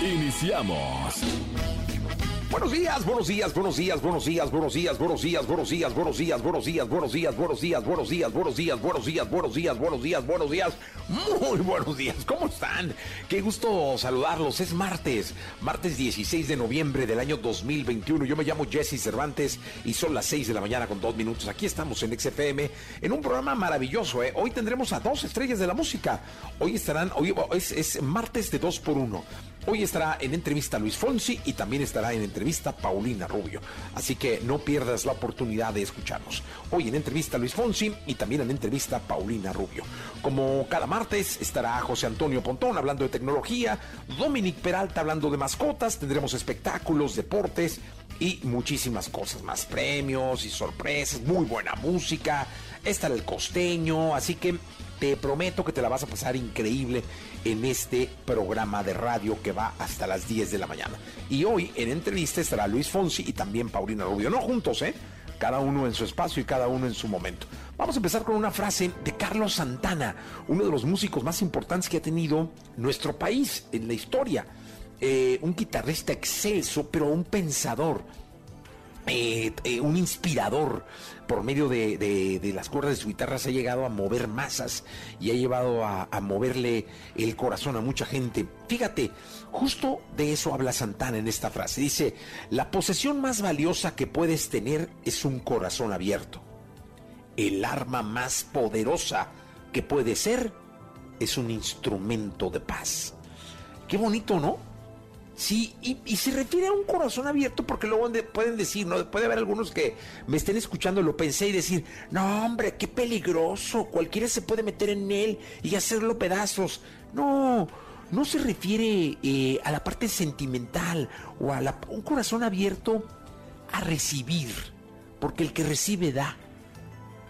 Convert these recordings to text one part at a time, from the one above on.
Iniciamos. Buenos días, buenos días, buenos días, buenos días, buenos días, buenos días, buenos días, buenos días, buenos días, buenos días, buenos días, buenos días, buenos días, buenos días, buenos días, buenos días, buenos días, muy buenos días. ¿Cómo están? Qué gusto saludarlos. Es martes, martes 16 de noviembre del año 2021. Yo me llamo Jesse Cervantes y son las 6 de la mañana con dos minutos. Aquí estamos en XFM en un programa maravilloso. ¿eh? Hoy tendremos a dos estrellas de la música. Hoy estarán, hoy es, es martes de dos por uno. Hoy estará en entrevista Luis Fonsi y también estará en entrevista Paulina Rubio. Así que no pierdas la oportunidad de escucharnos. Hoy en entrevista Luis Fonsi y también en entrevista Paulina Rubio. Como cada martes estará José Antonio Pontón hablando de tecnología, Dominic Peralta hablando de mascotas, tendremos espectáculos, deportes y muchísimas cosas más, premios y sorpresas, muy buena música, estará el costeño, así que te prometo que te la vas a pasar increíble en este programa de radio que va hasta las 10 de la mañana. Y hoy en entrevista estará Luis Fonsi y también Paulina Rubio. No juntos, ¿eh? Cada uno en su espacio y cada uno en su momento. Vamos a empezar con una frase de Carlos Santana, uno de los músicos más importantes que ha tenido nuestro país en la historia. Eh, un guitarrista excelso, pero un pensador, eh, eh, un inspirador por medio de, las cuerdas de su guitarra se ha llegado a mover masas y ha llevado a, a, moverle el corazón a mucha gente. Fíjate, justo de eso habla Santana en esta frase. Dice, la posesión más valiosa que puedes tener es un corazón abierto. El arma más poderosa que puede ser es un instrumento de paz. Qué bonito, ¿no? Sí, y, se refiere a un corazón abierto porque luego pueden decir, ¿no? Puede haber algunos que me estén escuchando, lo pensé y decir, no hombre, qué peligroso, cualquiera se puede meter en él y hacerlo pedazos. No, no se refiere eh, a la parte sentimental o a un corazón abierto a recibir, porque el que recibe da,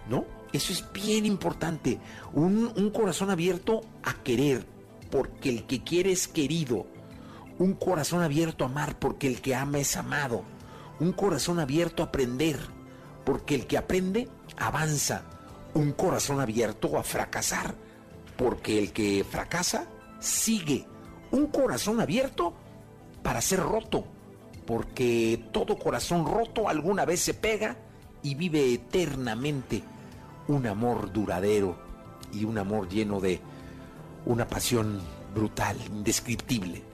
¿no? Eso es bien importante, un corazón abierto a querer, porque el que quiere es querido un corazón abierto a amar porque el que ama es amado. Un corazón abierto a aprender porque el que aprende avanza. Un corazón abierto a fracasar porque el que fracasa sigue. Un corazón abierto para ser roto porque todo corazón roto alguna vez se pega y vive eternamente un amor duradero y un amor lleno de una pasión brutal, indescriptible.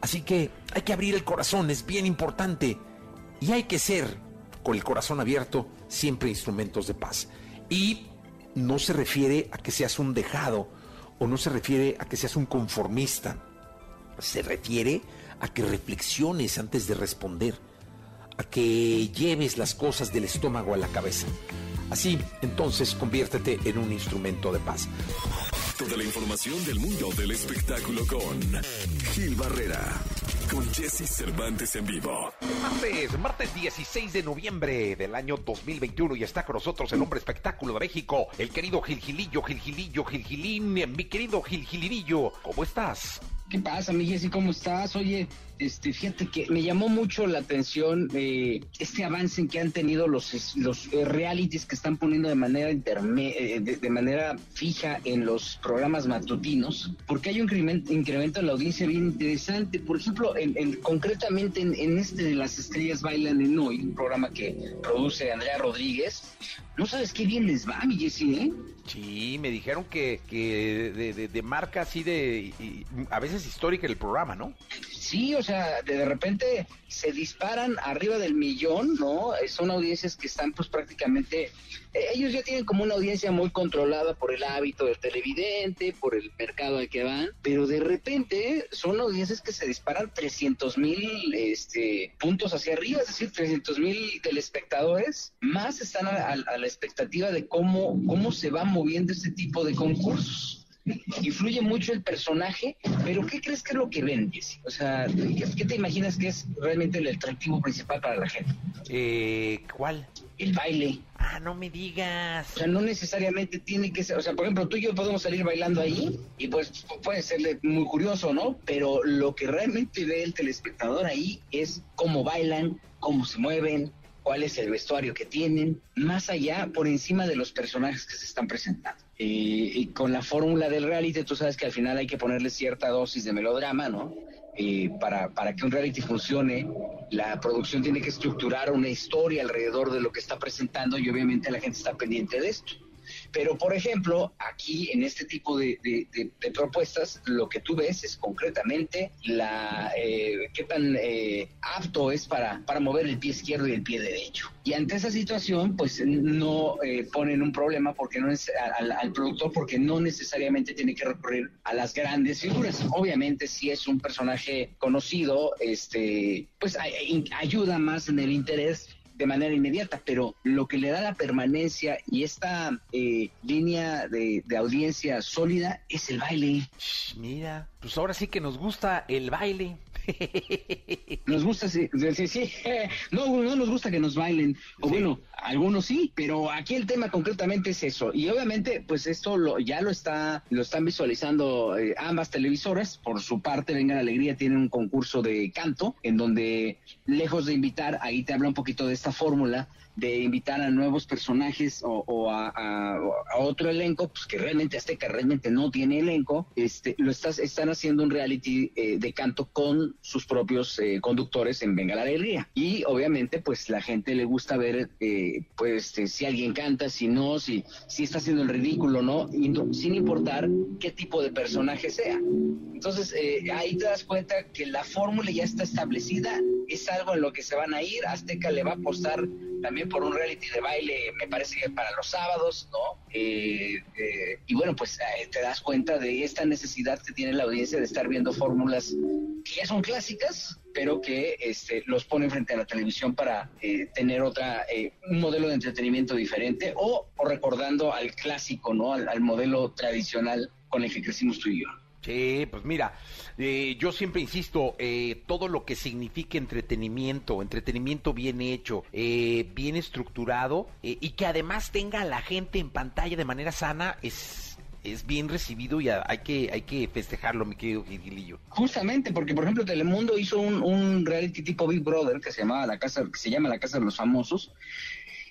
Así que hay que abrir el corazón, es bien importante. Y hay que ser, con el corazón abierto, siempre instrumentos de paz. Y no se refiere a que seas un dejado o no se refiere a que seas un conformista. Se refiere a que reflexiones antes de responder, a que lleves las cosas del estómago a la cabeza. Así, entonces, conviértete en un instrumento de paz. Toda la información del mundo del espectáculo con Gil Barrera, con Jesse Cervantes en vivo. Martes, martes 16 de noviembre del año 2021 y está con nosotros el hombre espectáculo de México, el querido Gil Gilillo, Gil Gilillo, Gil Gilín, mi querido Gil Gilinillo. ¿Cómo estás? ¿Qué pasa, mi Jesse? ¿Cómo estás? Oye, este, fíjate que me llamó mucho la atención eh, este avance en que han tenido los, los eh, realities que están poniendo de manera interme eh, de, manera fija en los programas matutinos, porque hay un incremento, en la audiencia bien interesante. Por ejemplo, en, concretamente en, este de Las Estrellas Bailan en Hoy, un programa que produce Andrea Rodríguez, no sabes qué bien les va, mi Jesse, ¿eh? Sí, me dijeron que, que de, marca así de, a veces histórica el programa, ¿no? Sí, o sea, de, repente se disparan arriba del millón, ¿no? Son audiencias que están pues prácticamente, eh, ellos ya tienen como una audiencia muy controlada por el hábito del televidente, por el mercado al que van, pero de repente son audiencias que se disparan 300 mil este, puntos hacia arriba, es decir, 300 mil telespectadores, más están a, a, la expectativa de cómo, cómo se va moviendo este tipo de concursos. Influye mucho el personaje, pero ¿qué crees que es lo que ven, O sea, ¿qué, te imaginas que es realmente el atractivo principal para la gente? Eh, ¿Cuál? El baile. Ah, no me digas. O sea, no necesariamente tiene que ser, o sea, por ejemplo, tú y yo podemos salir bailando ahí y pues puede ser muy curioso, ¿no? Pero lo que realmente ve el telespectador ahí es cómo bailan, cómo se mueven, cuál es el vestuario que tienen, más allá, por encima de los personajes que se están presentando. y con la fórmula del reality, tú sabes que al final hay que ponerle cierta dosis de melodrama, ¿no? para, para que un reality funcione, la producción tiene que estructurar una historia alrededor de lo que está presentando y obviamente la gente está pendiente de esto. Pero, por ejemplo, aquí en este tipo de, propuestas, lo que tú ves es concretamente la eh, qué tan eh, apto es para, para mover el pie izquierdo y el pie derecho. Y ante esa situación, pues no eh, ponen un problema porque no es al, productor porque no necesariamente tiene que recurrir a las grandes figuras. Obviamente, si es un personaje conocido, este, pues ayuda más en el interés de manera inmediata, pero lo que le da la permanencia y esta eh, línea de, de, audiencia sólida es el baile. Mira, pues ahora sí que nos gusta el baile. Nos gusta, sí, sí, sí. No, no nos gusta que nos bailen, o bueno, algunos sí, pero aquí el tema concretamente es eso. Y obviamente, pues esto lo, ya lo está, lo están visualizando eh, ambas televisoras. Por su parte, Venga la Alegría tiene un concurso de canto, en donde, lejos de invitar, ahí te habla un poquito de esta fórmula, de invitar a nuevos personajes o, a, otro elenco, pues que realmente Azteca realmente no tiene elenco, este, lo estás, están haciendo un reality eh, de canto con sus propios eh, conductores en Venga la Alegría. Y obviamente, pues la gente le gusta ver, eh, pues este, si alguien canta, si no, si, si está haciendo el ridículo, ¿no? sin importar qué tipo de personaje sea. Entonces, ahí te das cuenta que la fórmula ya está establecida, es algo en lo que se van a ir, Azteca le va a apostar también por un reality de baile, me parece que para los sábados, ¿no? Eh, eh, y bueno, pues eh, te das cuenta de esta necesidad que tiene la audiencia de estar viendo fórmulas que ya son clásicas, pero que este, los ponen frente a la televisión para tener otra, un modelo de entretenimiento diferente o, recordando al clásico, ¿no? al modelo tradicional con el que crecimos tú y yo. Sí, pues mira, eh, yo siempre insisto, eh, todo lo que signifique entretenimiento, entretenimiento bien hecho, eh, bien estructurado y que además tenga a la gente en pantalla de manera sana es es bien recibido y hay que hay que festejarlo, mi querido Gilillo. Justamente, porque por ejemplo Telemundo hizo un, un reality tipo Big Brother que se llamaba la casa, que se llama la casa de los famosos,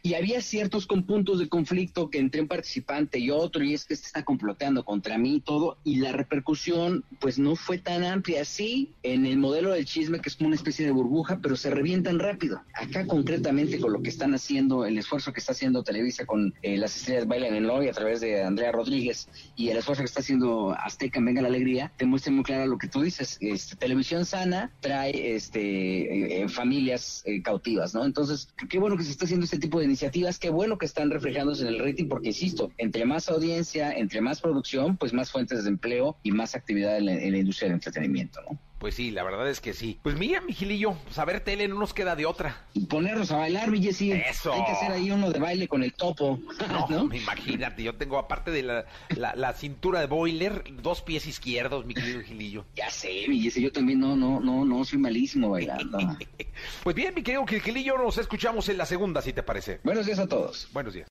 y había ciertos puntos de conflicto que entre un participante y otro, y es que este está comploteando contra mí y todo, y la repercusión pues no fue tan amplia así en el modelo del chisme, que es como una especie de burbuja, pero se revientan rápido. Acá concretamente con lo que están haciendo, el esfuerzo que está haciendo Televisa con eh, las estrellas bailan en hoy a través de Andrea Rodríguez y el esfuerzo que está haciendo Azteca en Venga la Alegría, te muestra muy claro lo que tú dices. Este, televisión sana trae este, eh, familias eh, cautivas, ¿no? Entonces, qué bueno que se está haciendo este tipo de iniciativas, qué bueno que están reflejándose en el rating, porque insisto, entre más audiencia, entre más producción, pues más fuentes de empleo y más actividad en la, en la industria del entretenimiento, ¿no? Pues sí, la verdad es que sí. Pues mira, mi Gilillo, pues a ver tele no nos queda de otra. Ponernos a bailar, Jessy. Eso. Hay que hacer ahí uno de baile con el topo. No, imagínate, yo tengo aparte de la, la, cintura de boiler, dos pies izquierdos, mi querido Gilillo. Ya sé, Jessy, yo también no, no, no, no, soy malísimo bailando. pues bien, mi querido Gilillo, nos escuchamos en la segunda, si te parece. Buenos días a todos. Buenos días.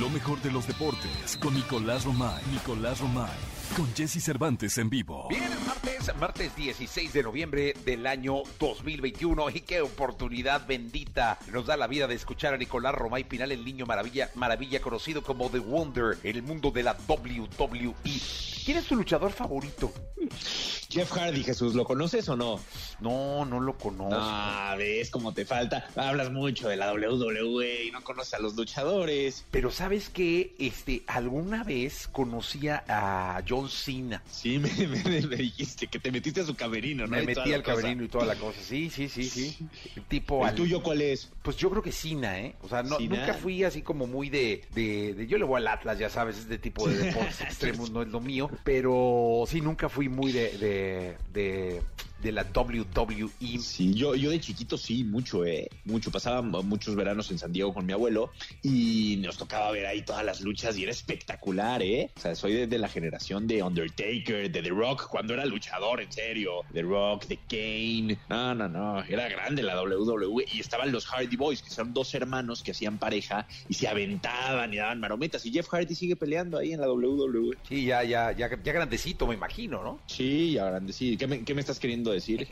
Lo mejor de los deportes con Nicolás Romay. Nicolás Romay. Con Jesse Cervantes en vivo. Bien, el martes, martes 16 de noviembre del año 2021. Y qué oportunidad bendita nos da la vida de escuchar a Nicolás Romay Pinal, el niño maravilla, maravilla conocido como The Wonder en el mundo de la WWE. ¿Quién es tu luchador favorito? Jeff Hardy, Jesús, ¿lo conoces o no? No, no lo conozco. Ah, ves cómo te falta. Hablas mucho de la WWE y no conoces a los luchadores. Pero sabes que este alguna vez conocía a John Cena. Sí, me, dijiste que te metiste a su camerino, ¿no? Me metí al camerino y toda la cosa. Sí, sí, sí, sí. tipo ¿El tuyo cuál es? Pues yo creo que Cena, ¿eh? O sea, no, nunca fui así como muy de, de, Yo le voy al Atlas, ya sabes, es de tipo de deportes extremos, no es lo mío. Pero sí, nunca fui muy de, de de la WWE. Sí, yo, yo de chiquito sí, mucho, ¿eh? Mucho. Pasaba muchos veranos en San Diego con mi abuelo y nos tocaba ver ahí todas las luchas y era espectacular, ¿eh? O sea, soy de, la generación de Undertaker, de The Rock, cuando era luchador, en serio. The Rock, The Kane. No, no, no. Era grande la WWE y estaban los Hardy Boys, que son dos hermanos que hacían pareja y se aventaban y daban marometas. Y Jeff Hardy sigue peleando ahí en la WWE. Sí, ya, ya, ya, ya grandecito, me imagino, ¿no? Sí, ya grandecito. ¿Qué me, qué me estás queriendo decir?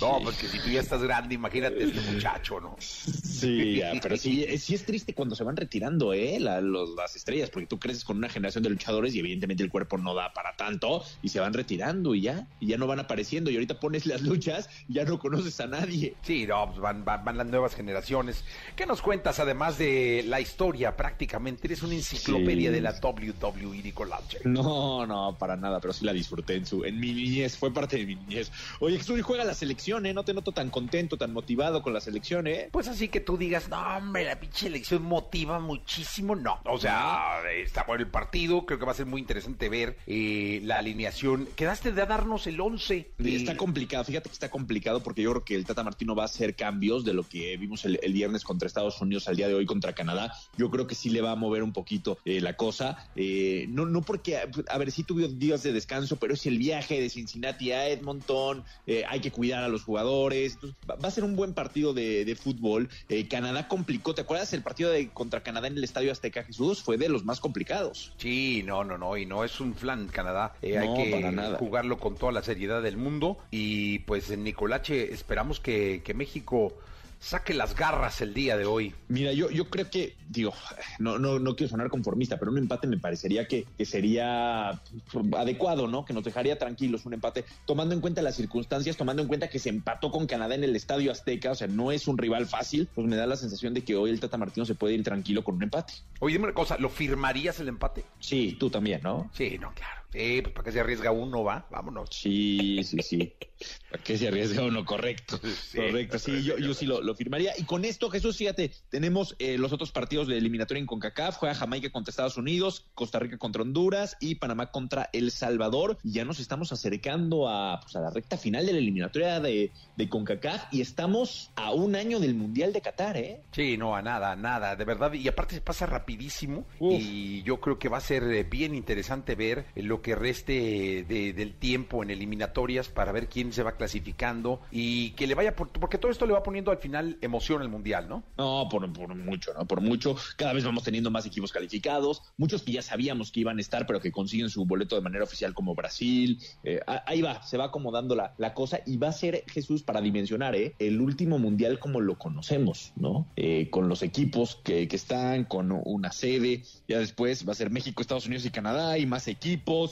no, pues que si tú ya estás grande, imagínate este muchacho, ¿no? Sí, pero sí, sí es triste cuando se van retirando, ¿eh? las estrellas, porque tú creces con una generación de luchadores y evidentemente el cuerpo no da para tanto y se van retirando y ya, y ya no van apareciendo y ahorita pones las luchas y ya no conoces a nadie. Sí, no, pues van, van, las nuevas generaciones. ¿Qué nos cuentas además de la historia prácticamente? Eres una enciclopedia de la WWE, Nicolache. No, no, para nada, pero sí la disfruté en su, en mi niñez, fue parte de mi niñez. Oye, Jesús, juega la selección, ¿eh? No te noto tan contento, tan motivado con la selección, ¿eh? Pues así que tú digas, no, hombre, la pinche elección motiva muchísimo, no. O sea, está bueno el partido, creo que va a ser muy interesante ver eh, la alineación. Quedaste de darnos el 11. Está complicado, fíjate que está complicado porque yo creo que el Tata Martino va a hacer cambios de lo que vimos el, viernes contra Estados Unidos al día de hoy contra Canadá. Yo creo que sí le va a mover un poquito eh, la cosa. Eh, no, no porque, a ver, sí tuvo días de descanso, pero es el viaje de Cincinnati a Edmonton, hay que cuidar a los jugadores. va a ser un buen partido de, fútbol. Canadá complicó, ¿te acuerdas el partido de contra Canadá en el Estadio Azteca Jesús? Fue de los más complicados. Sí, no, no, no, y no es un flan Canadá. Eh, hay que jugarlo con toda la seriedad del mundo. Y pues en Nicolache esperamos que, que México saque las garras el día de hoy. Mira, yo, yo creo que, digo, no, no, no quiero sonar conformista, pero un empate me parecería que, sería adecuado, ¿no? Que nos dejaría tranquilos un empate, tomando en cuenta las circunstancias, tomando en cuenta que se empató con Canadá en el Estadio Azteca, o sea, no es un rival fácil, pues me da la sensación de que hoy el Tata Martino se puede ir tranquilo con un empate. Oye, dime una cosa, ¿lo firmarías el empate? Sí, tú también, ¿no? Sí, no, claro. Sí, pues para que se arriesga uno, va, vámonos. Sí, sí, sí. ¿Para qué se arriesga uno? Correcto. correcto, sí, yo, yo sí lo, firmaría. Y con esto, Jesús, fíjate, tenemos eh, los otros partidos de eliminatoria en CONCACAF. Juega Jamaica contra Estados Unidos, Costa Rica contra Honduras y Panamá contra El Salvador. Y ya nos estamos acercando a, pues, a la recta final de la eliminatoria de, de CONCACAF y estamos a un año del Mundial de Qatar, ¿eh? Sí, no, a nada, nada, de verdad. Y aparte se pasa rapidísimo y yo creo que va a ser eh, bien interesante ver lo que reste del tiempo en eliminatorias para ver quién se va clasificando y que le vaya, por, porque todo esto le va poniendo al final emoción al Mundial, ¿no? No, por, mucho, ¿no? Por mucho. Cada vez vamos teniendo más equipos calificados, muchos que ya sabíamos que iban a estar, pero que consiguen su boleto de manera oficial como Brasil. Eh, ahí va, se va acomodando la, la cosa y va a ser, Jesús, para dimensionar, ¿eh? El último Mundial como lo conocemos, ¿no? Eh, con los equipos que, que están, con una sede, ya después va a ser México, Estados Unidos y Canadá y más equipos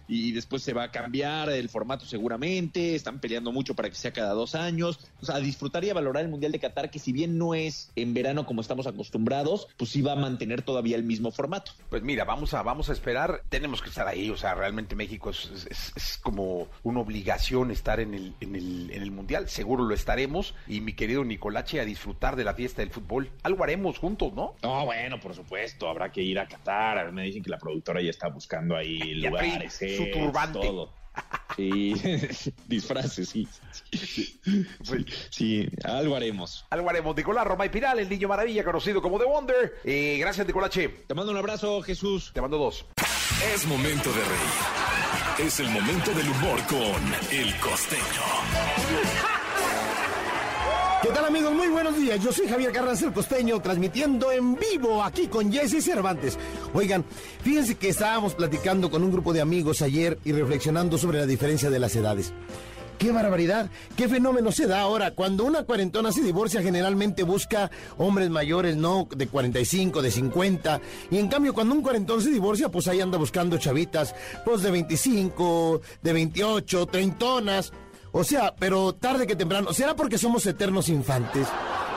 y después se va a cambiar el formato seguramente, están peleando mucho para que sea cada dos años, o sea, disfrutar y a valorar el Mundial de Qatar, que si bien no es en verano como estamos acostumbrados, pues sí va a mantener todavía el mismo formato. Pues mira, vamos a, vamos a esperar, tenemos que estar ahí, o sea, realmente México es, es, como una obligación estar en el, en, el, en el Mundial, seguro lo estaremos, y mi querido Nicolache a disfrutar de la fiesta del fútbol, algo haremos juntos, ¿no? No, bueno, por supuesto, habrá que ir a Qatar, me dicen que la productora ya está buscando ahí lugares, ¿eh? Su turbante. Todo. Sí, disfraces, sí. Sí, algo haremos. Algo haremos. Nicolás Roma y Piral, el niño maravilla conocido como The Wonder. Eh, gracias, Nicolache. Te mando un abrazo, Jesús. Te mando dos. Es momento de reír. Es el momento del humor con El Costeño. ¿Qué tal amigos? Muy buenos días. Yo soy Javier Carranza el Costeño, transmitiendo en vivo aquí con Jesse Cervantes. Oigan, fíjense que estábamos platicando con un grupo de amigos ayer y reflexionando sobre la diferencia de las edades. ¡Qué barbaridad! ¿Qué fenómeno se da ahora? Cuando una cuarentona se divorcia, generalmente busca hombres mayores, no de 45, de 50. Y en cambio, cuando un cuarentón se divorcia, pues ahí anda buscando chavitas, pues de 25, de 28, treintonas. O sea, pero tarde que temprano. ¿Será porque somos eternos infantes?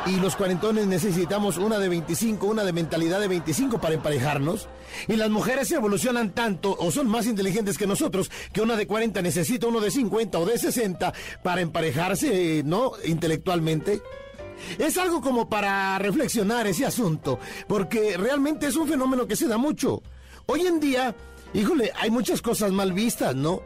Y los cuarentones necesitamos una de 25, una de mentalidad de 25 para emparejarnos. Y las mujeres evolucionan tanto o son más inteligentes que nosotros que una de 40 necesita uno de 50 o de 60 para emparejarse, ¿no? Intelectualmente. Es algo como para reflexionar ese asunto, porque realmente es un fenómeno que se da mucho. Hoy en día, híjole, hay muchas cosas mal vistas, ¿no?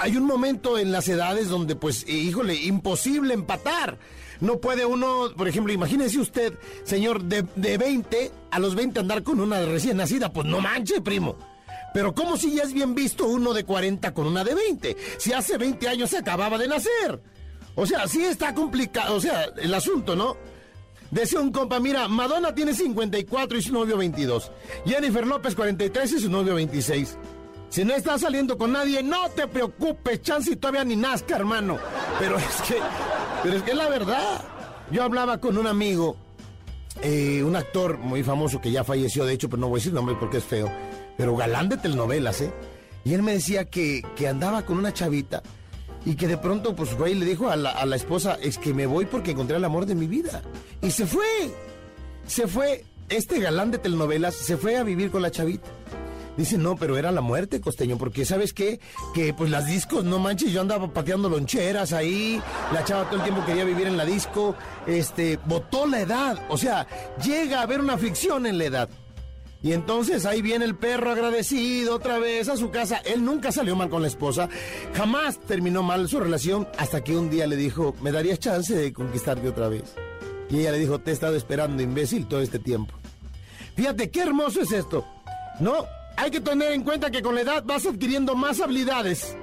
Hay un momento en las edades donde, pues, híjole, imposible empatar. No puede uno, por ejemplo, imagínese usted, señor, de, de 20 a los 20 andar con una recién nacida, pues no manche, primo. Pero ¿cómo si ya es bien visto uno de 40 con una de 20? Si hace 20 años se acababa de nacer. O sea, sí está complicado, o sea, el asunto, ¿no? Decía un compa, mira, Madonna tiene 54 y su novio 22. Jennifer López 43 y su novio 26. Si no estás saliendo con nadie, no te preocupes, chance y todavía ni nazca, hermano. Pero es que, pero es que la verdad. Yo hablaba con un amigo, eh, un actor muy famoso que ya falleció, de hecho, pero no voy a decir nombre porque es feo, pero galán de telenovelas, ¿eh? Y él me decía que, que andaba con una chavita y que de pronto, pues, güey, le dijo a la, a la esposa, es que me voy porque encontré el amor de mi vida. Y se fue. Se fue, este galán de telenovelas, se fue a vivir con la chavita. Dice, no, pero era la muerte, costeño, porque ¿sabes qué? Que pues las discos, no manches, yo andaba pateando loncheras ahí, la chava todo el tiempo quería vivir en la disco, este, votó la edad, o sea, llega a haber una fricción en la edad. Y entonces ahí viene el perro agradecido otra vez a su casa. Él nunca salió mal con la esposa, jamás terminó mal su relación hasta que un día le dijo, ¿me darías chance de conquistarte otra vez? Y ella le dijo, te he estado esperando, imbécil, todo este tiempo. Fíjate, qué hermoso es esto. No, hay que tener en cuenta que con la edad vas adquiriendo más habilidades.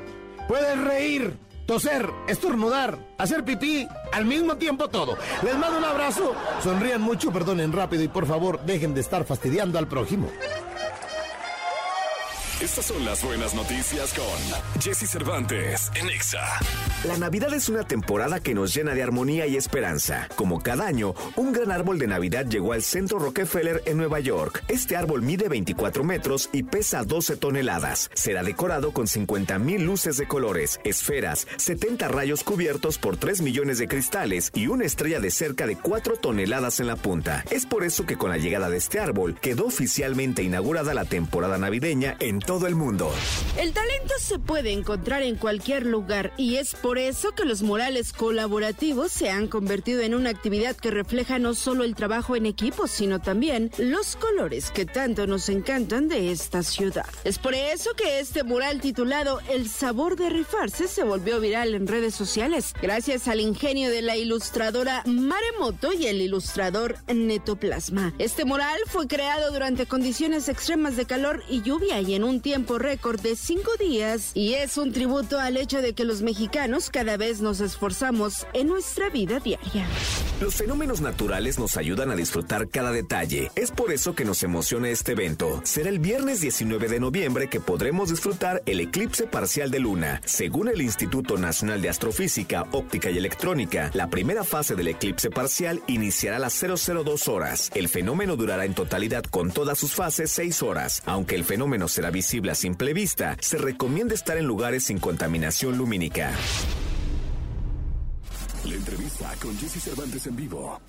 Puedes reír, toser, estornudar, hacer pipí, al mismo tiempo todo. Les mando un abrazo, sonrían mucho, perdonen rápido y por favor dejen de estar fastidiando al prójimo. Estas son las buenas noticias con Jesse Cervantes en Exa. La Navidad es una temporada que nos llena de armonía y esperanza. Como cada año, un gran árbol de Navidad llegó al centro Rockefeller en Nueva York. Este árbol mide 24 metros y pesa 12 toneladas. Será decorado con 50 mil luces de colores, esferas, 70 rayos cubiertos por 3 millones de cristales y una estrella de cerca de 4 toneladas en la punta. Es por eso que con la llegada de este árbol quedó oficialmente inaugurada la temporada navideña en todo el mundo. El talento se puede encontrar en cualquier lugar y es por eso que los murales colaborativos se han convertido en una actividad que refleja no solo el trabajo en equipo, sino también los colores que tanto nos encantan de esta ciudad. Es por eso que este mural titulado El sabor de rifarse se volvió viral en redes sociales, gracias al ingenio de la ilustradora Maremoto y el ilustrador Netoplasma. Este mural fue creado durante condiciones extremas de calor y lluvia y en un tiempo récord de cinco días y es un tributo al hecho de que los mexicanos cada vez nos esforzamos en nuestra vida diaria. Los fenómenos naturales nos ayudan a disfrutar cada detalle. Es por eso que nos emociona este evento. Será el viernes 19 de noviembre que podremos disfrutar el eclipse parcial de luna. Según el Instituto Nacional de Astrofísica, Óptica y Electrónica, la primera fase del eclipse parcial iniciará a las 002 horas. El fenómeno durará en totalidad con todas sus fases 6 horas. Aunque el fenómeno será visible a simple vista, se recomienda estar en lugares sin contaminación lumínica. La entrevista con Jesse Cervantes en vivo.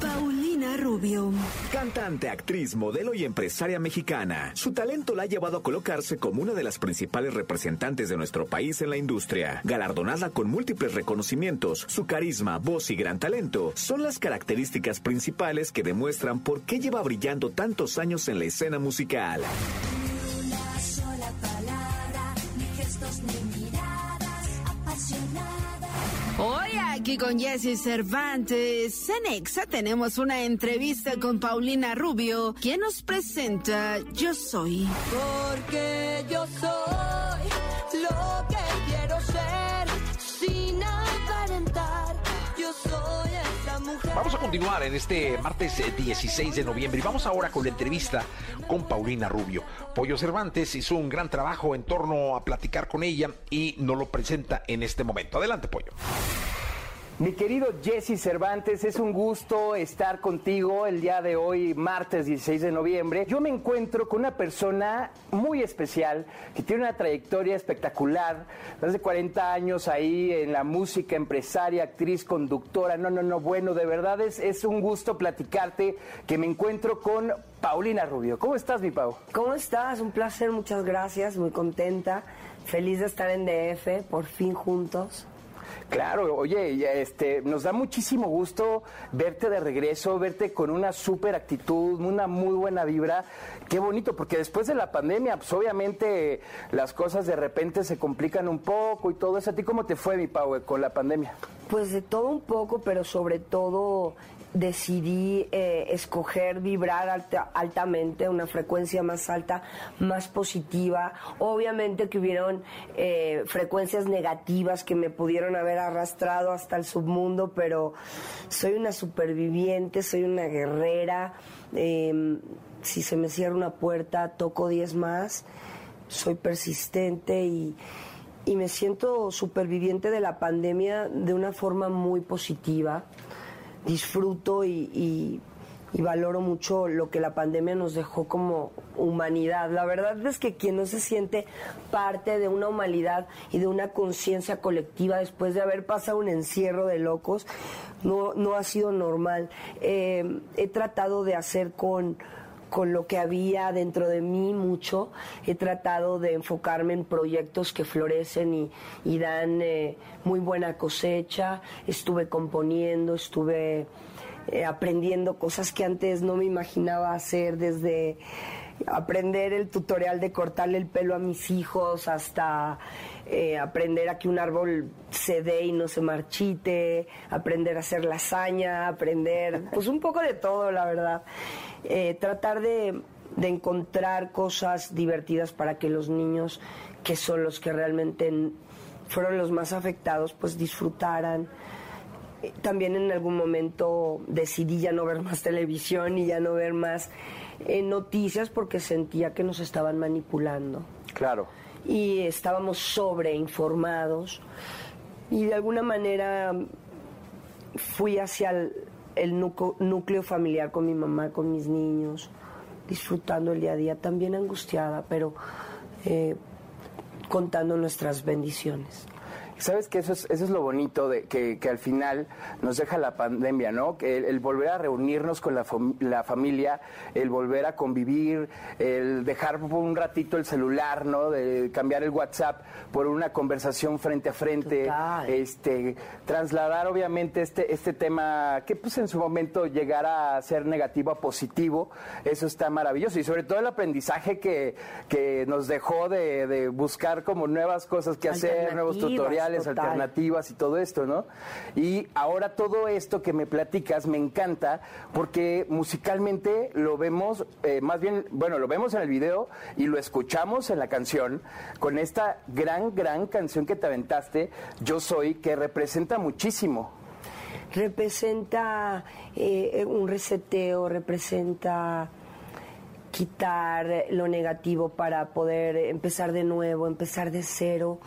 Paulina Rubio. Cantante, actriz, modelo y empresaria mexicana. Su talento la ha llevado a colocarse como una de las principales representantes de nuestro país en la industria. Galardonada con múltiples reconocimientos, su carisma, voz y gran talento son las características principales que demuestran por qué lleva brillando tantos años en la escena musical. Sola palabra, ni gestos ni miradas apasionadas. Hoy aquí con Jesse Cervantes en Exa tenemos una entrevista con Paulina Rubio, quien nos presenta Yo Soy. Porque yo soy Vamos a continuar en este martes eh, 16 de noviembre y vamos ahora con la entrevista con Paulina Rubio. Pollo Cervantes hizo un gran trabajo en torno a platicar con ella y nos lo presenta en este momento. Adelante, Pollo. Mi querido Jesse Cervantes, es un gusto estar contigo el día de hoy, martes 16 de noviembre. Yo me encuentro con una persona muy especial que tiene una trayectoria espectacular, de 40 años ahí en la música, empresaria, actriz, conductora. No, no, no, bueno, de verdad es, es un gusto platicarte que me encuentro con Paulina Rubio. ¿Cómo estás, mi Pau? ¿Cómo estás? Un placer, muchas gracias, muy contenta, feliz de estar en DF, por fin juntos. Claro, oye, este, nos da muchísimo gusto verte de regreso, verte con una súper actitud, una muy buena vibra. Qué bonito, porque después de la pandemia, pues obviamente las cosas de repente se complican un poco y todo eso. ¿A ti cómo te fue, mi Pau, con la pandemia? Pues de todo un poco, pero sobre todo decidí eh, escoger vibrar alta- altamente, una frecuencia más alta, más positiva. Obviamente que hubieron eh, frecuencias negativas que me pudieron haber arrastrado hasta el submundo, pero soy una superviviente, soy una guerrera. Eh, si se me cierra una puerta, toco 10 más. Soy persistente y me siento superviviente de la pandemia de una forma muy positiva disfruto y, y- valoro mucho lo que la pandemia nos dejó como humanidad. La verdad es que quien no se siente parte de una humanidad y de una conciencia colectiva después de haber pasado un encierro de locos, no, no ha sido normal. Eh, he tratado de hacer con con lo que había dentro de mí mucho. He tratado de enfocarme en proyectos que florecen y, dan eh, muy buena cosecha. Estuve componiendo, estuve eh, aprendiendo cosas que antes no me imaginaba hacer, desde aprender el tutorial de cortarle el pelo a mis hijos hasta eh, aprender a que un árbol se dé y no se marchite, aprender a hacer lasaña, aprender, pues un poco de todo, la verdad. Eh, tratar de, de encontrar cosas divertidas para que los niños, que son los que realmente fueron los más afectados, pues disfrutaran. Eh, También en algún momento decidí ya no ver más televisión y ya no ver más eh, noticias porque sentía que nos estaban manipulando Claro. Y estábamos sobreinformados y de alguna manera fui hacia el, núcleo familiar con mi mamá, con mis niños, disfrutando el día a día, también angustiada, pero eh, contando nuestras bendiciones. Sabes que eso es, eso es lo bonito de que, que al final nos deja la pandemia, ¿no? Que el, el volver a reunirnos con la, la familia, el volver a convivir, el dejar por un ratito el celular, ¿no? De cambiar el WhatsApp por una conversación frente a frente, Total. este, trasladar obviamente este, este tema que pues en su momento llegara a ser negativo a positivo, eso está maravilloso y sobre todo el aprendizaje que, que nos dejó de, de buscar como nuevas cosas que hacer, nuevos Alternativas, total. alternativas y todo esto, ¿no? Y ahora todo esto que me platicas me encanta porque musicalmente lo vemos, eh, más bien, bueno, lo vemos en el video y lo escuchamos en la canción con esta gran, gran canción que te aventaste, Yo Soy, que representa muchísimo. representa eh, un reseteo, representa quitar lo negativo para poder empezar de nuevo, empezar de cero,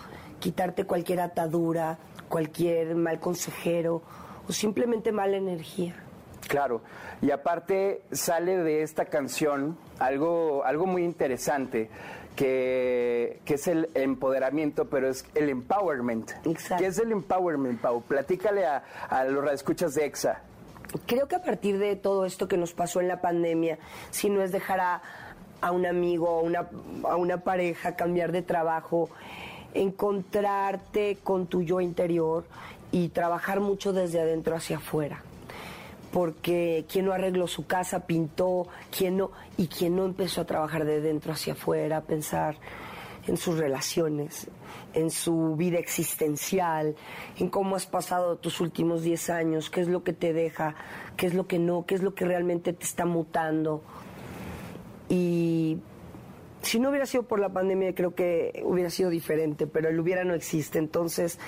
quitarte cualquier atadura, cualquier mal consejero o simplemente mala energía. Claro, y aparte sale de esta canción algo, algo muy interesante, que, que es el empoderamiento, pero es el empowerment. Exacto. ¿Qué es el empowerment, Pau? Platícale a, a los escuchas de EXA. Creo que a partir de todo esto que nos pasó en la pandemia, si no es dejar a, a un amigo, a una, a una pareja, cambiar de trabajo, encontrarte con tu yo interior y trabajar mucho desde adentro hacia afuera. Porque quien no arregló su casa, pintó, quien no, y quien no empezó a trabajar de dentro hacia afuera, a pensar en sus relaciones, en su vida existencial, en cómo has pasado tus últimos 10 años, qué es lo que te deja, qué es lo que no, qué es lo que realmente te está mutando. Y si no hubiera sido por la pandemia, creo que hubiera sido diferente, pero el hubiera no existe. Entonces,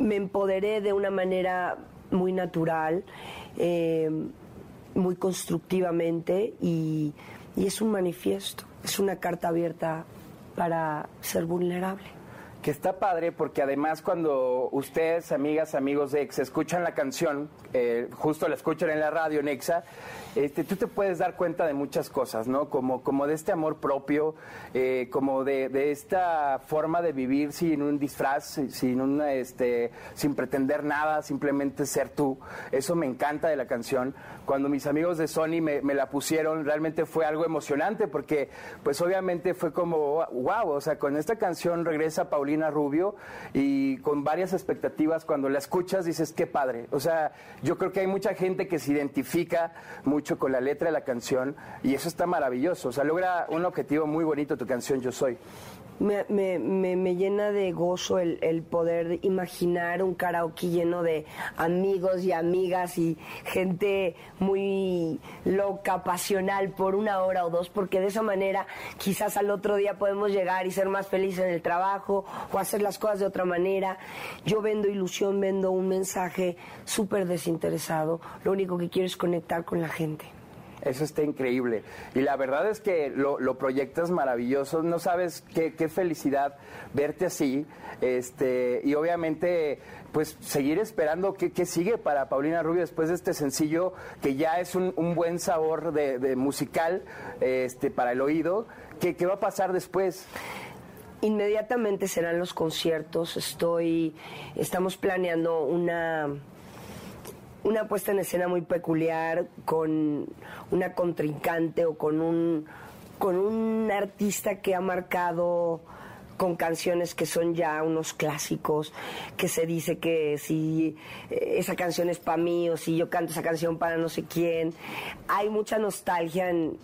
me empoderé de una manera muy natural, eh, muy constructivamente, y, y es un manifiesto, es una carta abierta para ser vulnerable. Que está padre porque además cuando ustedes, amigas, amigos de EXA, escuchan la canción, eh, justo la escuchan en la radio en EXA, este, tú te puedes dar cuenta de muchas cosas, ¿no? Como, como de este amor propio, eh, como de, de esta forma de vivir sin un disfraz, sin, una, este, sin pretender nada, simplemente ser tú. Eso me encanta de la canción. Cuando mis amigos de Sony me, me la pusieron, realmente fue algo emocionante porque, pues obviamente fue como, wow, o sea, con esta canción regresa Paulina Rubio y con varias expectativas. Cuando la escuchas dices, qué padre. O sea, yo creo que hay mucha gente que se identifica mucho con la letra de la canción y eso está maravilloso. O sea, logra un objetivo muy bonito tu canción Yo Soy. Me, me, me, me llena de gozo el, el poder imaginar un karaoke lleno de amigos y amigas y gente muy loca, pasional por una hora o dos, porque de esa manera quizás al otro día podemos llegar y ser más felices en el trabajo o hacer las cosas de otra manera. Yo vendo ilusión, vendo un mensaje súper desinteresado. Lo único que quiero es conectar con la gente. Eso está increíble. Y la verdad es que lo, lo proyectas maravilloso. No sabes qué, qué felicidad verte así. Este, y obviamente, pues seguir esperando qué, qué sigue para Paulina Rubio después de este sencillo que ya es un, un buen sabor de, de musical este, para el oído. ¿Qué, ¿Qué va a pasar después? Inmediatamente serán los conciertos. Estoy, estamos planeando una una puesta en escena muy peculiar con una contrincante o con un con un artista que ha marcado con canciones que son ya unos clásicos, que se dice que si eh, esa canción es para mí o si yo canto esa canción para no sé quién. Hay mucha nostalgia en,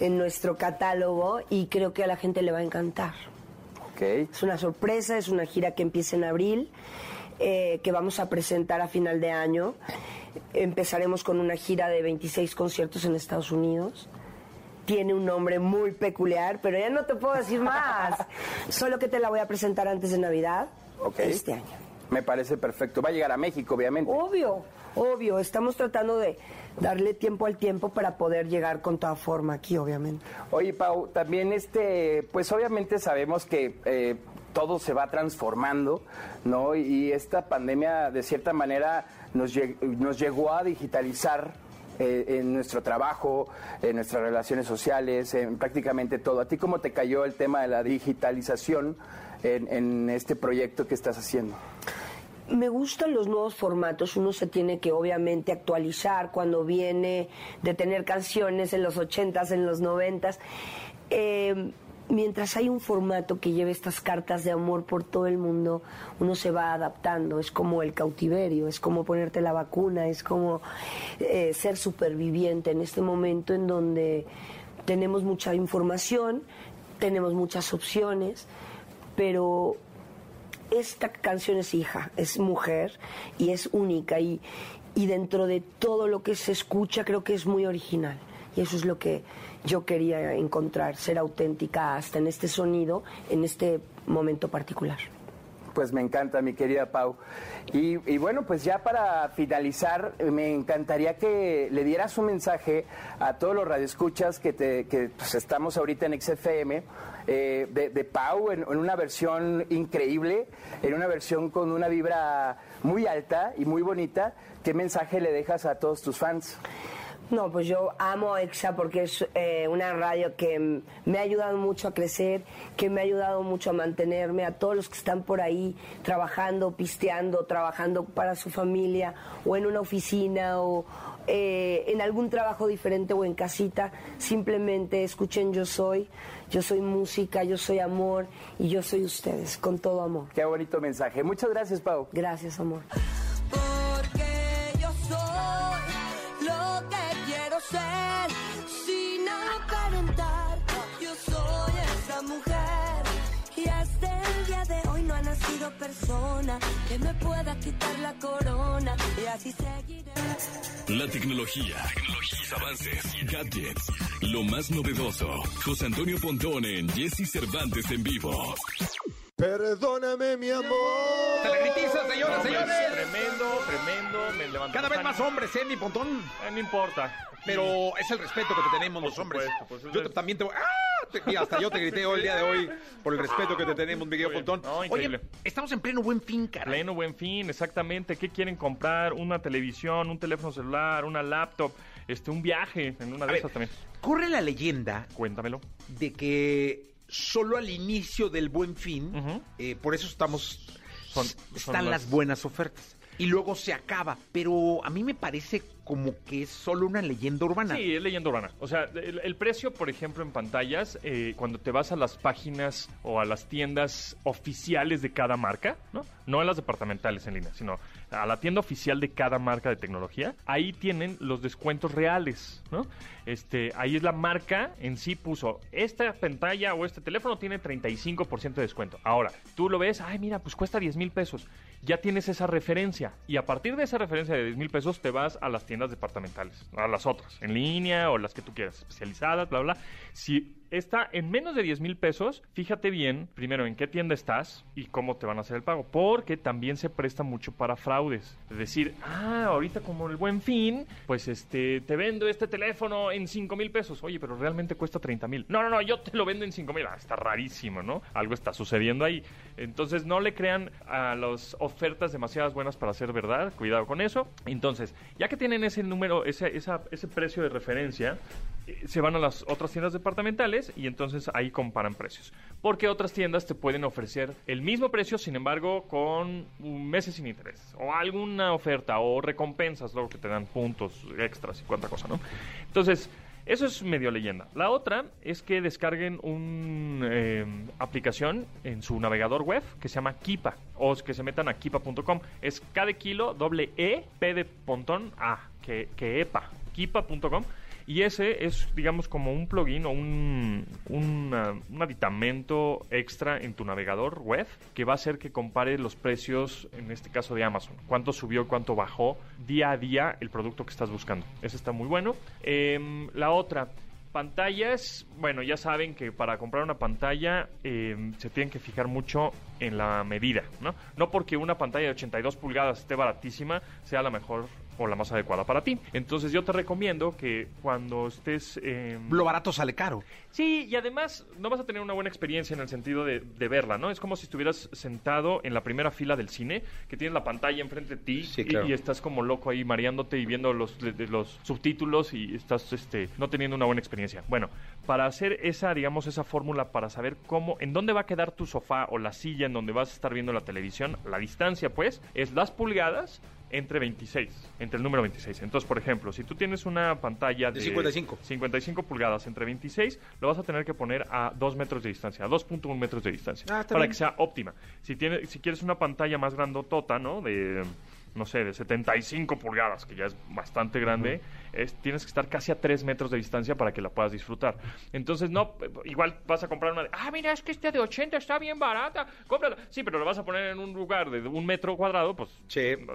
en nuestro catálogo y creo que a la gente le va a encantar. Okay. Es una sorpresa, es una gira que empieza en abril, eh, que vamos a presentar a final de año. Empezaremos con una gira de 26 conciertos en Estados Unidos. Tiene un nombre muy peculiar, pero ya no te puedo decir más. Solo que te la voy a presentar antes de Navidad Ok. este año. Me parece perfecto. Va a llegar a México, obviamente. Obvio, obvio. Estamos tratando de darle tiempo al tiempo para poder llegar con toda forma aquí, obviamente. Oye, Pau, también este, pues obviamente sabemos que eh, todo se va transformando, ¿no? Y esta pandemia, de cierta manera, nos, lleg- nos llegó a digitalizar eh, en nuestro trabajo, en nuestras relaciones sociales, en prácticamente todo. ¿A ti cómo te cayó el tema de la digitalización en, este proyecto que estás haciendo? Me gustan los nuevos formatos. Uno se tiene que obviamente actualizar cuando viene de tener canciones en los 80s, en los 90s. Eh, mientras hay un formato que lleve estas cartas de amor por todo el mundo, uno se va adaptando. Es como el cautiverio, es como ponerte la vacuna, es como eh, ser superviviente en este momento en donde tenemos mucha información, tenemos muchas opciones, pero esta canción es hija, es mujer y es única y, y dentro de todo lo que se escucha creo que es muy original. Y eso es lo que yo quería encontrar, ser auténtica hasta en este sonido, en este momento particular. Pues me encanta, mi querida Pau. Y, bueno, pues ya para finalizar, me encantaría que le dieras un mensaje a todos los radioescuchas que, te, que pues, estamos ahorita en XFM, eh, de, Pau en una versión increíble, en una versión con una vibra muy alta y muy bonita. ¿Qué mensaje le dejas a todos tus fans? No, pues yo amo EXA porque es eh, una radio que me ha ayudado mucho a crecer, que me ha ayudado mucho a mantenerme, a todos los que están por ahí trabajando, pisteando, trabajando para su familia o en una oficina o eh, en algún trabajo diferente o en casita. Simplemente escuchen Yo Soy, yo soy música, yo soy amor y yo soy ustedes, con todo amor. Qué bonito mensaje. Muchas gracias, Pau. Gracias, amor. Ser sin aparentar. Yo soy esa mujer y hasta el día de hoy no ha nacido persona que me pueda quitar la corona y así seguiré. La tecnología, tecnologías, avances, gadgets, lo más novedoso. José Antonio Pontón en Jesse Cervantes en vivo. Perdóname, mi amor. ¡Se la gritiza, señoras, señores! Tremendo, tremendo. Me levantó Cada vez más hombres, ¿eh, mi pontón? Eh, no importa. Pero es el respeto que te tenemos los hombres. supuesto, Yo también te voy... ¡Ah! Te- mira, hasta yo te grité hoy el día de hoy por el respeto que te tenemos, mi querido. Pontón. No, Oye, increíble. estamos en pleno buen fin, cara. Pleno buen fin, exactamente. ¿Qué quieren comprar? Una televisión, un teléfono celular, una laptop, este, un viaje en una A de ver, esas también. corre la leyenda Cuéntamelo. de que solo al inicio del buen fin, eh, por eso estamos, Son- son están las- las buenas ofertas. Y luego se acaba. Pero a mí me parece como que es solo una leyenda urbana. Sí, es leyenda urbana. O sea, el, precio, por ejemplo, en pantallas, eh, cuando te vas a las páginas o a las tiendas oficiales de cada marca, ¿no? No a las departamentales en línea, sino a la tienda oficial de cada marca de tecnología, ahí tienen los descuentos reales, ¿no? Este, ahí es la marca en sí puso, esta pantalla o este teléfono tiene 35% de descuento. Ahora, tú lo ves, ay, mira, pues cuesta 10 mil pesos. Ya tienes esa referencia. Y a partir de esa referencia de 10 mil pesos, te vas a las tiendas departamentales, a las otras, en línea o las que tú quieras, especializadas, bla, bla. Si está en menos de 10 mil pesos, fíjate bien, primero, en qué tienda estás y cómo te van a hacer el pago. Porque también se presta mucho para fraudes. Es decir, ah, ahorita como el buen fin, pues este, te vendo este teléfono en 5 mil pesos. Oye, pero realmente cuesta 30 mil. No, no, no, yo te lo vendo en 5 mil. Ah, está rarísimo, ¿no? Algo está sucediendo ahí. Entonces, no le crean a las ofertas demasiadas buenas para ser verdad. Cuidado con eso. Entonces, ya que tienen ese número, ese, esa- ese precio de referencia, se van a las otras tiendas departamentales y entonces ahí comparan precios. Porque otras tiendas te pueden ofrecer el mismo precio, sin embargo, con meses sin interés. O alguna oferta o recompensas, luego que te dan puntos extras y cuánta cosa, ¿no? Entonces, eso es medio leyenda. La otra es que descarguen una aplicación en su navegador web que se llama Kipa o que se metan a kipa.com. Es de kilo, doble E, P de pontón, A, que, que EPA, kipa.com. Y ese es, digamos, como un plugin o un, una- un aditamento extra en tu navegador web que va a hacer que compare los precios, en este caso de Amazon. Cuánto subió, cuánto bajó día a día el producto que estás buscando. Ese está muy bueno. Em, la otra, pantallas, bueno, ya saben que para comprar una pantalla em, se tienen que fijar mucho en la medida, ¿no? No porque una pantalla de 82 pulgadas esté baratísima, sea la mejor o la más adecuada para ti. Entonces yo te recomiendo que cuando estés... em, Lo barato sale caro. Sí, y además no vas a tener una buena experiencia en el sentido de, de verla, ¿no? Es como si estuvieras sentado en la primera fila del cine, que tienes la pantalla enfrente de ti y- claro. y, estás como loco ahí mareándote y viendo los, de- de los subtítulos y estás este, no teniendo una buena experiencia. Bueno, para hacer esa, digamos, esa fórmula para saber cómo, en dónde va a quedar tu sofá o la silla en donde vas a estar viendo la televisión, la distancia, pues, es las pulgadas entre 26, entre el número 26. Entonces, por ejemplo, si tú tienes una pantalla de, De 55. 55 pulgadas entre 26, lo vas a tener que poner a 2 metros de distancia, a 2.1 metros de distancia, Ah, para bien. que sea óptima. Si, tiene, si quieres una pantalla más grandotota, ¿no? De, no sé, de 75 pulgadas, que ya es bastante grande, es- tienes que estar casi a 3 metros de distancia para que la puedas disfrutar. Entonces, no, igual vas a comprar una de, ah, mira, es que esta de 80 está bien barata, cómprala. Sí, pero la vas a poner en un lugar de un metro cuadrado, pues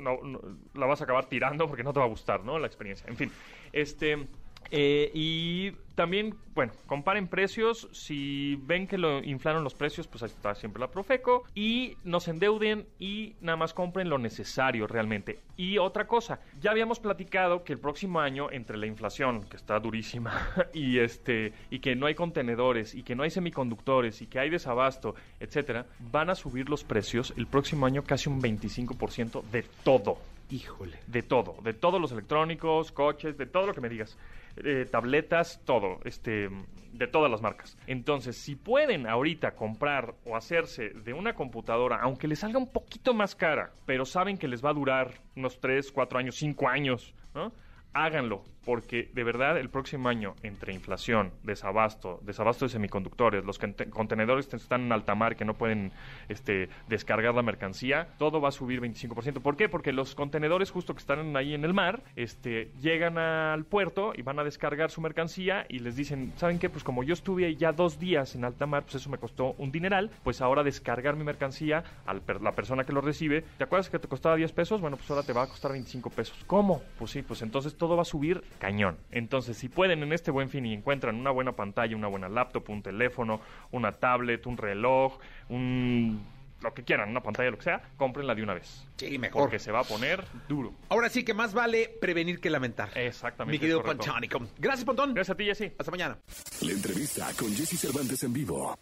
no, no- la vas a acabar tirando porque no te va a gustar, ¿no? La experiencia. En fin, este... eh, y también, bueno, comparen precios. Si ven que lo inflaron los precios, pues ahí está siempre la Profeco. Y no se endeuden y nada más compren lo necesario realmente. Y otra cosa, ya habíamos platicado que el próximo año, entre la inflación, que está durísima, y este, y que no hay contenedores, y que no hay semiconductores, y que hay desabasto, etcétera, van a subir los precios el próximo año casi un 25% de todo. Híjole. De todo, de todos los electrónicos, coches, de todo lo que me digas. Eh, tabletas, todo, este, de todas las marcas. Entonces, si pueden ahorita comprar o hacerse de una computadora, aunque les salga un poquito más cara, pero saben que les va a durar unos 3, 4 años, 5 años, ¿no? Háganlo, porque de verdad el próximo año, entre inflación, desabasto, desabasto de semiconductores, los conte- contenedores que están en alta mar que no pueden este, descargar la mercancía, todo va a subir 25%. ¿Por qué? Porque los contenedores justo que están ahí en el mar, este, llegan al puerto y van a descargar su mercancía y les dicen, ¿saben qué? Pues como yo estuve ya dos días en alta mar, pues eso me costó un dineral, pues ahora descargar mi mercancía a la persona que lo recibe, ¿te acuerdas que te costaba 10 pesos? Bueno, pues ahora te va a costar 25 pesos. ¿Cómo? Pues sí, pues entonces todo va a subir cañón. Entonces, si pueden en este buen fin y encuentran una buena pantalla, una buena laptop, un teléfono, una tablet, un reloj, un lo que quieran, una pantalla, lo que sea, cómprenla de una vez. Sí, mejor. Porque se va a poner duro. Ahora sí que más vale prevenir que lamentar. Exactamente. Mi querido. Ponchónico. Gracias, Pontón. Gracias a ti, Jessy. Hasta mañana. La entrevista con Jesse Cervantes en vivo.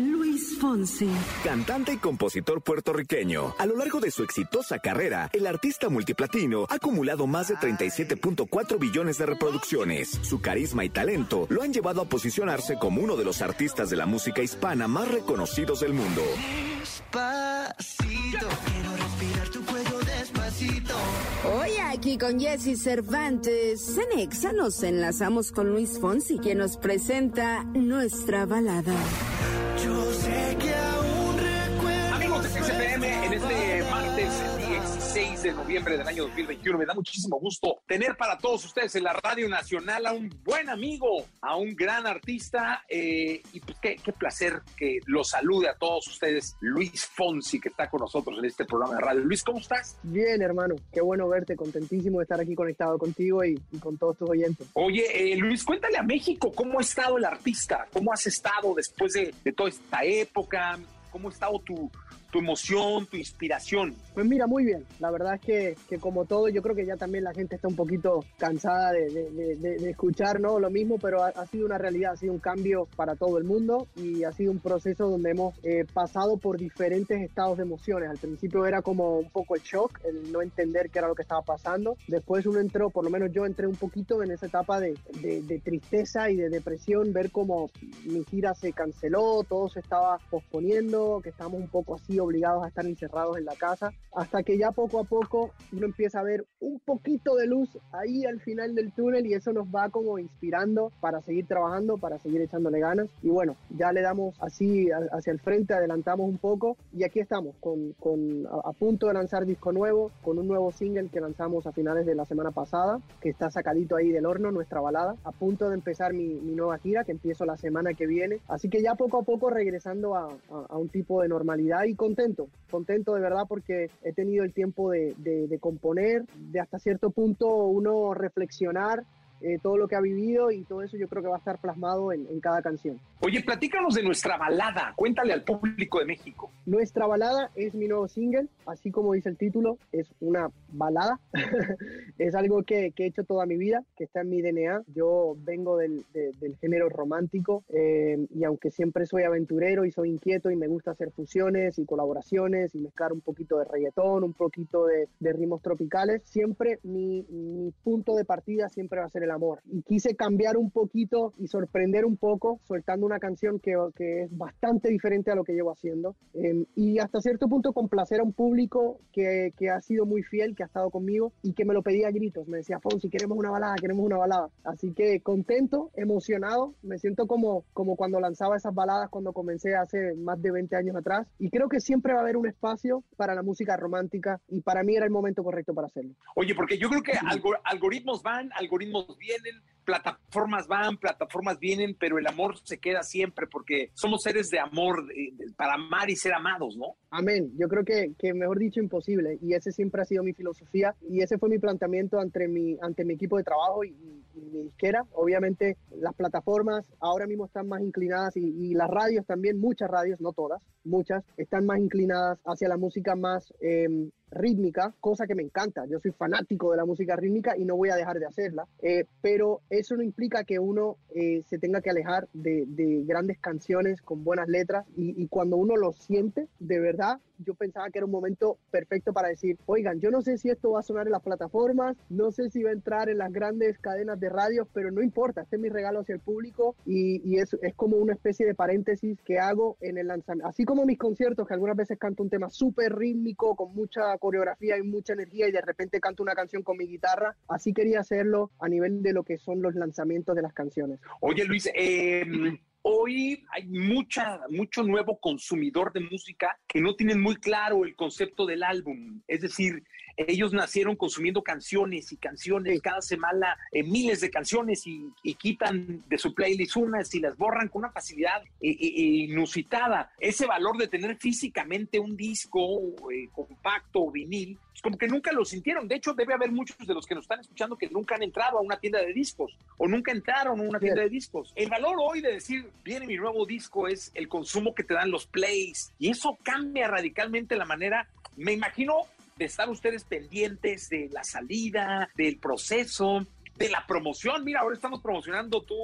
Luis Fonsi. Cantante y compositor puertorriqueño. A lo largo de su exitosa carrera, el artista multiplatino ha acumulado más de 37.4 billones de reproducciones. Su carisma y talento lo han llevado a posicionarse como uno de los artistas de la música hispana más reconocidos del mundo. Despacito, quiero respirar tu cuello despacito. Hoy aquí con Jesse Cervantes, en Exa nos enlazamos con Luis Fonsi, quien nos presenta nuestra balada. 16 de noviembre del año 2021, me da muchísimo gusto tener para todos ustedes en la Radio Nacional a un buen amigo, a un gran artista, eh, y pues qué, qué placer que lo salude a todos ustedes, Luis Fonsi, que está con nosotros en este programa de radio. Luis, ¿cómo estás? Bien, hermano, qué bueno verte, contentísimo de estar aquí conectado contigo y, y con todos tus oyentes. Oye, eh, Luis, cuéntale a México cómo ha estado el artista, cómo has estado después de, de toda esta época, cómo ha estado tu, tu emoción, tu inspiración. Pues mira, muy bien. La verdad es que, que como todo, yo creo que ya también la gente está un poquito cansada de, de- de- de- escuchar ¿no? lo mismo, pero ha, ha sido una realidad, ha sido un cambio para todo el mundo y ha sido un proceso donde hemos eh, pasado por diferentes estados de emociones. Al principio era como un poco el shock, el no entender qué era lo que estaba pasando. Después uno entró, por lo menos yo entré un poquito en esa etapa de- de tristeza y de depresión, ver cómo mi gira se canceló, todo se estaba posponiendo, que estábamos un poco así obligados a estar encerrados en la casa, hasta que ya poco a poco uno empieza a ver un poquito de luz ahí al final del túnel y eso nos va como inspirando para seguir trabajando, para seguir echándole ganas. Y bueno, ya le damos así a- hacia el frente, adelantamos un poco y aquí estamos con, con- a, a punto de lanzar disco nuevo, con un nuevo single que lanzamos a finales de la semana pasada, que está sacadito ahí del horno, nuestra balada, a punto de empezar mi, mi nueva gira, que empiezo la semana que viene. Así que ya poco a poco regresando a, a- un tipo de normalidad y contento, contento de verdad porque he tenido el tiempo de, componer, de hasta cierto punto uno reflexionar eh, todo lo que ha vivido y todo eso yo creo que va a estar plasmado en, en cada canción. Oye, platícanos de nuestra balada, cuéntale al público de México. Nuestra balada es mi nuevo single, así como dice el título, es una balada. es algo que, que he hecho toda mi vida, que está en mi DNA. Yo vengo del, de- del género romántico eh, y aunque siempre soy aventurero y soy inquieto y me gusta hacer fusiones y colaboraciones y mezclar un poquito de reggaetón, un poquito de, de ritmos tropicales, siempre mi, mi punto de partida siempre va a ser el amor. Y quise cambiar un poquito y sorprender un poco soltando una canción que, que es bastante diferente a lo que llevo haciendo. Eh, y hasta cierto punto complacer a un público que, que ha sido muy fiel, que ha estado conmigo y que me lo pedía a gritos. Me decía, Fonsi, queremos una balada, queremos una balada. Así que contento, emocionado, me siento como, como cuando lanzaba esas baladas cuando comencé hace más de 20 años atrás. Y creo que siempre va a haber un espacio para la música romántica y para mí era el momento correcto para hacerlo. Oye, porque yo creo que algor- algoritmos van, algoritmos vienen, plataformas van, plataformas vienen, pero el amor se queda siempre porque somos seres de amor, para amar y ser amados, ¿no? Amén. Yo creo que, que mejor dicho imposible y ese siempre ha sido mi filosofía y ese fue mi planteamiento ante mi, ante mi equipo de trabajo y- y mi disquera. Obviamente las plataformas ahora mismo están más inclinadas y, y las radios también, muchas radios, no todas, muchas, están más inclinadas hacia la música más eh, rítmica, cosa que me encanta. Yo soy fanático de la música rítmica y no voy a dejar de hacerla, Eh, pero eso no implica que uno eh, se tenga que alejar de, de grandes canciones con buenas letras y, y cuando uno lo siente, de verdad, yo pensaba que era un momento perfecto para decir, oigan, yo no sé si esto va a sonar en las plataformas, no sé si va a entrar en las grandes cadenas de radios, pero no importa, este es mi regalo hacia el público y, y es, es como una especie de paréntesis que hago en el lanzamiento. Así como mis conciertos, que algunas veces canto un tema súper rítmico, con mucha coreografía y mucha energía y de repente canto una canción con mi guitarra, así quería hacerlo a nivel de lo que son los lanzamientos de las canciones. Oye, Luis, eh, hoy hay mucha, mucho nuevo consumidor de música que no tienen muy claro el concepto del álbum. Es decir, ellos nacieron consumiendo canciones y canciones, cada semana eh, miles de canciones y, y quitan de su playlist unas y las borran con una facilidad eh, eh, inusitada. Ese valor de tener físicamente un disco eh, compacto o vinil, pues como que nunca lo sintieron. De hecho, debe haber muchos de los que nos están escuchando que nunca han entrado a una tienda de discos o nunca entraron a una tienda de discos. El valor hoy de decir, viene mi nuevo disco, es el consumo que te dan los plays. Y eso cambia radicalmente la manera, me imagino, de estar ustedes pendientes de la salida, del proceso, de la promoción. Mira, ahora estamos promocionando tú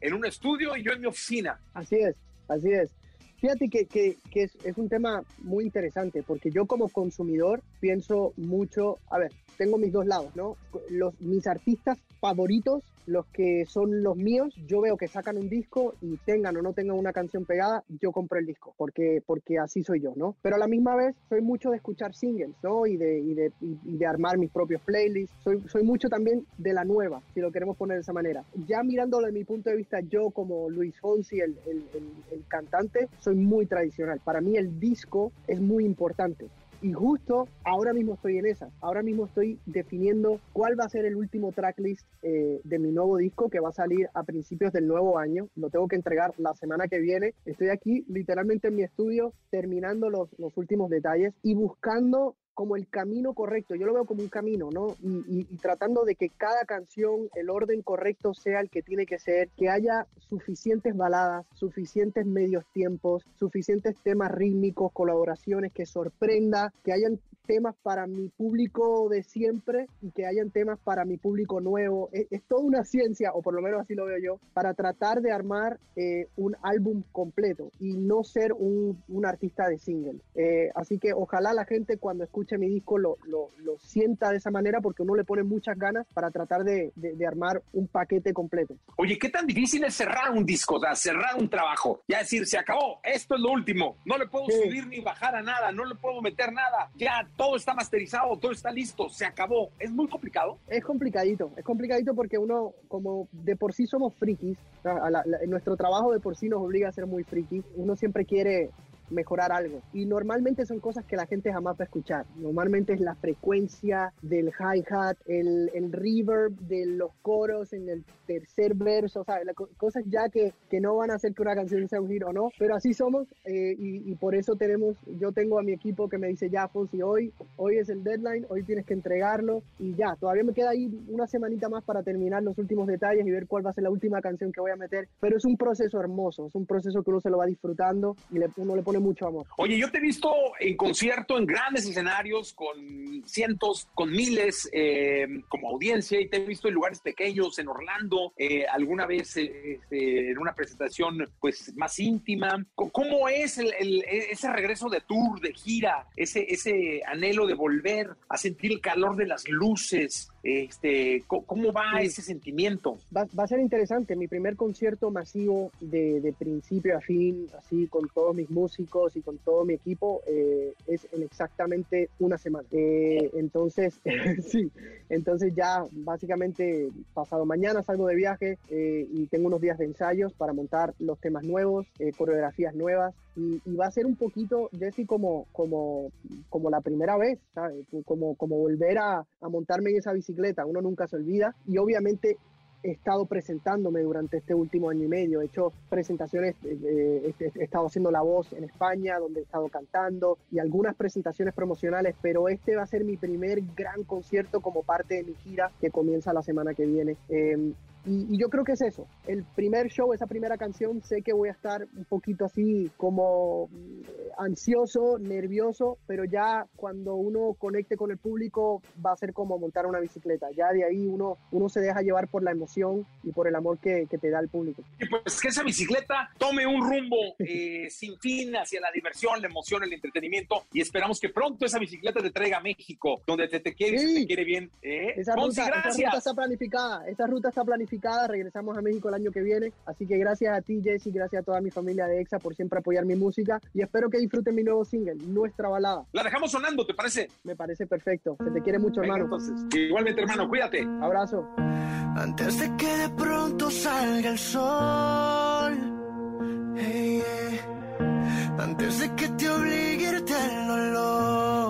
en un estudio y yo en mi oficina. Así es, así es. Fíjate que, que, que es, es, un tema muy interesante porque yo como consumidor pienso mucho, a ver, tengo mis dos lados, ¿no? Los, mis artistas favoritos los que son los míos, yo veo que sacan un disco y tengan o no tengan una canción pegada, yo compro el disco, porque, porque así soy yo, ¿no? Pero a la misma vez soy mucho de escuchar singles, ¿no? Y de, y de, y de armar mis propios playlists. Soy, soy mucho también de la nueva, si lo queremos poner de esa manera. Ya mirándolo de mi punto de vista, yo como Luis Fonsi, el, el cantante, soy muy tradicional. Para mí el disco es muy importante. Y justo ahora mismo estoy en esa. Ahora mismo estoy definiendo cuál va a ser el último tracklist eh, de mi nuevo disco que va a salir a principios del nuevo año. Lo tengo que entregar la semana que viene. Estoy aquí literalmente en mi estudio terminando los, los últimos detalles y buscando como el camino correcto, yo lo veo como un camino, ¿no? Y, y, y, tratando de que cada canción, el orden correcto sea el que tiene que ser, que haya suficientes baladas, suficientes medios tiempos, suficientes temas rítmicos, colaboraciones, que sorprenda, que hayan temas para mi público de siempre y que hayan temas para mi público nuevo. Es, es toda una ciencia, o por lo menos así lo veo yo, para tratar de armar eh, un álbum completo y no ser un, un artista de single. Eh, así que ojalá la gente cuando escuche mi disco lo, lo, lo, sienta de esa manera porque uno le pone muchas ganas para tratar de, de, de, armar un paquete completo. Oye, ¿qué tan difícil es cerrar un disco? O sea, cerrar un trabajo. Ya decir, se acabó, esto es lo último. No le puedo sí. subir ni bajar a nada, no le puedo meter nada. Ya todo está masterizado, todo está listo, se acabó. ¿Es muy complicado? Es complicadito, es complicadito porque uno, como de por sí somos frikis, a la, la, nuestro trabajo de por sí nos obliga a ser muy frikis, uno siempre quiere mejorar algo. Y normalmente son cosas que la gente jamás va a escuchar. Normalmente es la frecuencia del hi-hat, el, el reverb de los coros en el tercer verso, o sea, la, cosas ya que, que, no van a hacer que una canción sea un giro o no, pero así somos eh, y, y, por eso tenemos, yo tengo a mi equipo que me dice, ya, Fonsi, hoy, hoy es el deadline, hoy tienes que entregarlo y ya, todavía me queda ahí una semanita más para terminar los últimos detalles y ver cuál va a ser la última canción que voy a meter, pero es un proceso hermoso, es un proceso que uno se lo va disfrutando y le, uno le pone mucho amor. Oye, yo te he visto en concierto en grandes escenarios con cientos, con miles eh, como audiencia y te he visto en lugares pequeños, en Orlando, eh, alguna vez eh, en una presentación pues más íntima. ¿Cómo es el, el, ese regreso de tour, de gira, ese, ese anhelo de volver a sentir el calor de las luces? Este, ¿Cómo va sí. ese sentimiento? Va, va, a ser interesante. Mi primer concierto masivo de, de, principio a fin, así con todos mis músicos y con todo mi equipo, eh, es en exactamente una semana. Eh, entonces, sí, entonces ya básicamente pasado mañana salgo de viaje eh, y tengo unos días de ensayos para montar los temas nuevos, eh, coreografías nuevas y, y, va a ser un poquito, Jesse, como, como, como la primera vez, ¿sabes? Como, como volver a, a montarme en esa bicicleta, uno nunca se olvida y obviamente he estado presentándome durante este último año y medio. He hecho presentaciones, eh, he estado haciendo la voz en España, donde he estado cantando y algunas presentaciones promocionales, pero este va a ser mi primer gran concierto como parte de mi gira que comienza la semana que viene. Eh, y, y, yo creo que es eso. El primer show, esa primera canción, sé que voy a estar un poquito así como ansioso, nervioso, pero ya cuando uno conecte con el público va a ser como montar una bicicleta. Ya de ahí uno, uno se deja llevar por la emoción y por el amor que, que te da el público. Y pues que esa bicicleta tome un rumbo eh, sin fin hacia la diversión, la emoción, el entretenimiento y esperamos que pronto esa bicicleta te traiga a México, donde te, te quiere, sí. te quiere bien. ¿eh? Esa, ruta, esa ruta está planificada, esa ruta está planificada regresamos a México el año que viene. Así que gracias a ti, Jesse, gracias a toda mi familia de EXA por siempre apoyar mi música y espero que disfruten mi nuevo single, Nuestra Balada. La dejamos sonando, ¿te parece? Me parece perfecto. Se te quiere mucho, Venga, hermano. Entonces, igualmente, hermano, cuídate. Abrazo. Antes de que de pronto salga el sol. Hey, yeah. Antes de que te obligue a irte al dolor.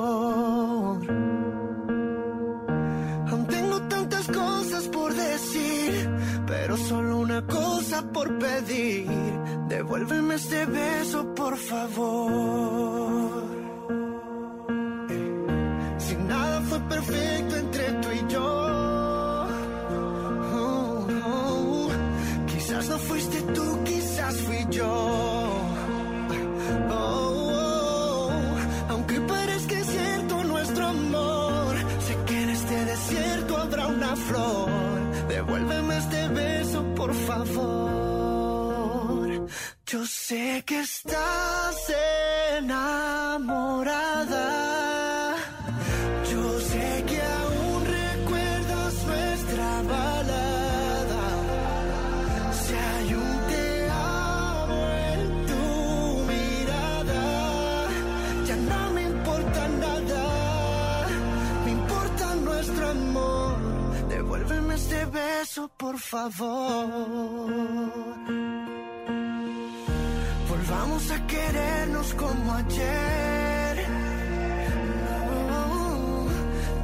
Solo una cosa por pedir. Devuélveme este beso, por favor. Si nada fue perfecto entre tú y yo. Oh, oh, quizás no fuiste tú, quizás fui yo. Oh, aunque parezca cierto nuestro amor, sé que en este desierto habrá una flor. Devuélveme este beso, por favor. Yo sé que estás enamorada. Este beso, por favor. Volvamos a querernos como ayer.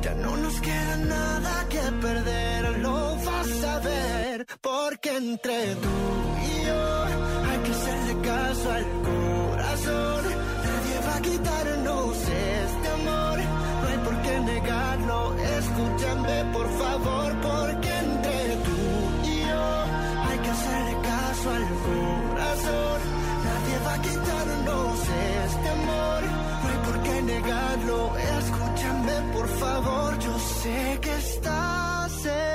Ya no nos queda nada que perder, lo vas a ver. Porque entre tú y yo hay que hacerle caso al corazón. Nadie va a quitarnos este amor. No hay por qué negarlo. Escúchame, por favor, amor. No hay por qué negarlo. Escúchame, por favor. Yo sé que estás enamorada.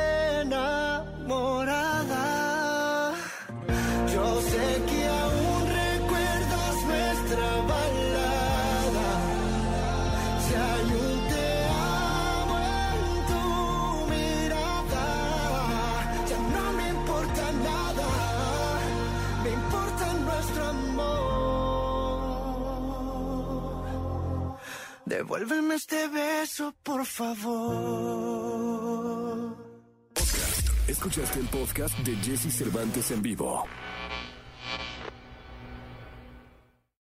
Devuélveme este beso, por favor. Escuchaste el podcast de Jesse Cervantes en vivo.